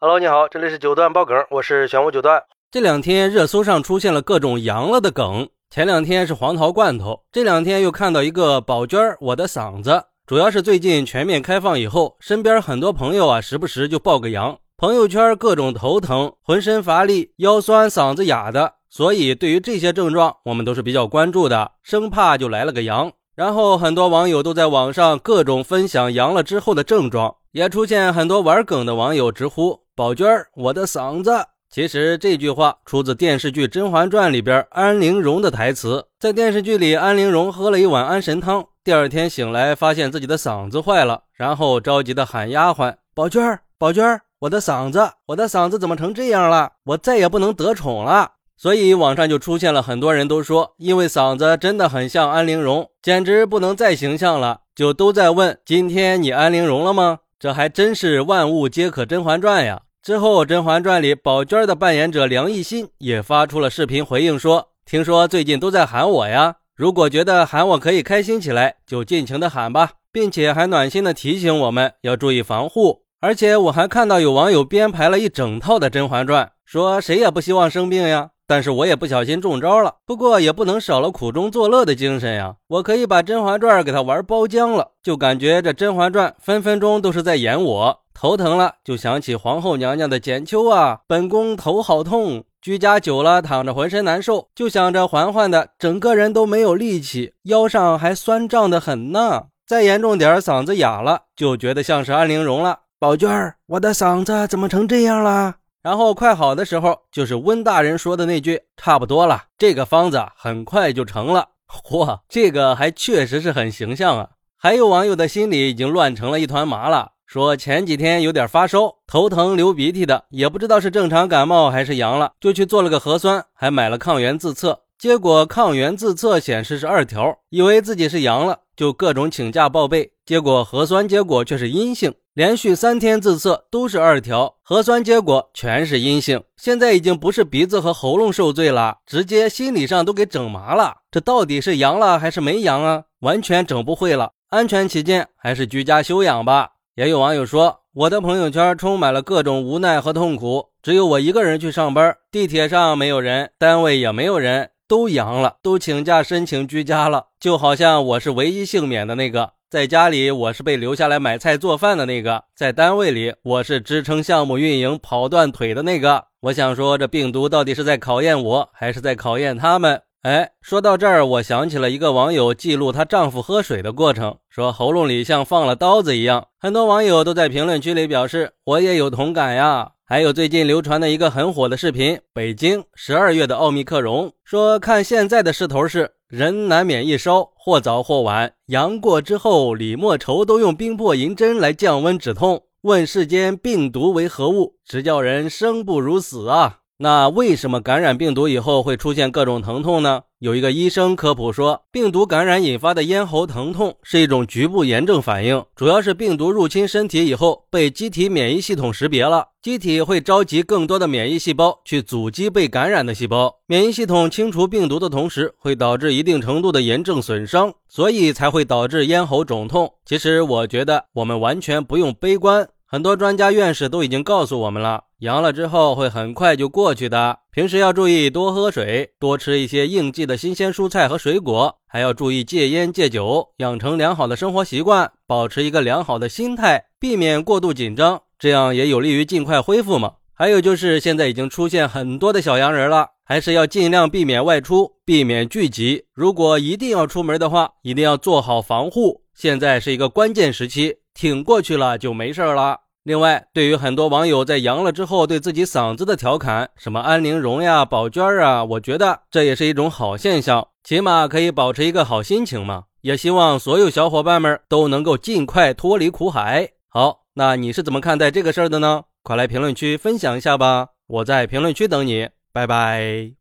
Hello，你好，这里是九段爆梗，我是玄武九段。这两天热搜上出现了各种阳了的梗，前两天是黄桃罐头，这两天又看到一个宝娟，我的嗓子，主要是最近全面开放以后，身边很多朋友啊，时不时就爆个阳，朋友圈各种头疼、浑身乏力、腰酸、嗓子哑的，所以对于这些症状，我们都是比较关注的，生怕就来了个阳。然后很多网友都在网上各种分享阳了之后的症状，也出现很多玩梗的网友直呼。宝娟儿，我的嗓子。其实这句话出自电视剧《甄嬛传》里边安陵容的台词。在电视剧里，安陵容喝了一碗安神汤，第二天醒来发现自己的嗓子坏了，然后着急的喊丫鬟：“宝娟儿，宝娟儿，我的嗓子，我的嗓子怎么成这样了？我再也不能得宠了。”所以网上就出现了很多人都说，因为嗓子真的很像安陵容，简直不能再形象了，就都在问：今天你安陵容了吗？这还真是万物皆可《甄嬛传》呀。之后，《甄嬛传》里宝娟的扮演者梁艺馨也发出了视频回应说：“听说最近都在喊我呀，如果觉得喊我可以开心起来，就尽情的喊吧，并且还暖心的提醒我们要注意防护。而且我还看到有网友编排了一整套的《甄嬛传》，说谁也不希望生病呀。”但是我也不小心中招了，不过也不能少了苦中作乐的精神呀！我可以把《甄嬛传》给他玩包浆了，就感觉这《甄嬛传》分分钟都是在演我。头疼了就想起皇后娘娘的剪秋啊，本宫头好痛，居家久了躺着浑身难受，就想着嬛嬛的，整个人都没有力气，腰上还酸胀的很呢。再严重点，嗓子哑了，就觉得像是安陵容了。宝娟儿，我的嗓子怎么成这样了？然后快好的时候，就是温大人说的那句“差不多了”，这个方子很快就成了。嚯，这个还确实是很形象啊！还有网友的心里已经乱成了一团麻了，说前几天有点发烧、头疼、流鼻涕的，也不知道是正常感冒还是阳了，就去做了个核酸，还买了抗原自测。结果抗原自测显示是二条，以为自己是阳了，就各种请假报备。结果核酸结果却是阴性，连续三天自测都是二条，核酸结果全是阴性。现在已经不是鼻子和喉咙受罪了，直接心理上都给整麻了。这到底是阳了还是没阳啊？完全整不会了。安全起见，还是居家休养吧。也有网友说，我的朋友圈充满了各种无奈和痛苦，只有我一个人去上班，地铁上没有人，单位也没有人。都阳了，都请假申请居家了，就好像我是唯一幸免的那个。在家里，我是被留下来买菜做饭的那个；在单位里，我是支撑项目运营跑断腿的那个。我想说，这病毒到底是在考验我，还是在考验他们？哎，说到这儿，我想起了一个网友记录她丈夫喝水的过程，说喉咙里像放了刀子一样。很多网友都在评论区里表示，我也有同感呀。还有最近流传的一个很火的视频，北京十二月的奥密克戎，说看现在的势头是人难免一烧，或早或晚，阳过之后，李莫愁都用冰魄银针来降温止痛。问世间病毒为何物，直叫人生不如死啊！那为什么感染病毒以后会出现各种疼痛呢？有一个医生科普说，病毒感染引发的咽喉疼痛是一种局部炎症反应，主要是病毒入侵身体以后被机体免疫系统识别了，机体会召集更多的免疫细胞去阻击被感染的细胞。免疫系统清除病毒的同时，会导致一定程度的炎症损伤，所以才会导致咽喉肿痛。其实我觉得我们完全不用悲观。很多专家院士都已经告诉我们了，阳了之后会很快就过去的。平时要注意多喝水，多吃一些应季的新鲜蔬菜和水果，还要注意戒烟戒酒，养成良好的生活习惯，保持一个良好的心态，避免过度紧张，这样也有利于尽快恢复嘛。还有就是现在已经出现很多的小阳人了，还是要尽量避免外出，避免聚集。如果一定要出门的话，一定要做好防护。现在是一个关键时期。挺过去了就没事了。另外，对于很多网友在阳了之后对自己嗓子的调侃，什么安陵容呀、宝娟儿啊，我觉得这也是一种好现象，起码可以保持一个好心情嘛。也希望所有小伙伴们都能够尽快脱离苦海。好，那你是怎么看待这个事儿的呢？快来评论区分享一下吧，我在评论区等你，拜拜。